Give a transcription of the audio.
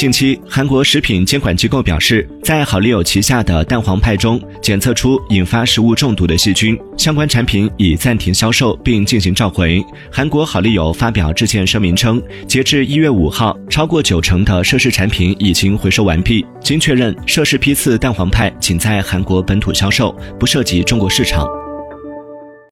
近期韩国食品监管机构表示在好丽友旗下的蛋黄派中检测出引发食物中毒的细菌相关产品已暂停销售并进行召回韩国好丽友发表致歉声明称截至一月五号超过九成的涉事产品已经回收完毕。经确认涉事批次蛋黄派仅在韩国本土销售不涉及中国市场。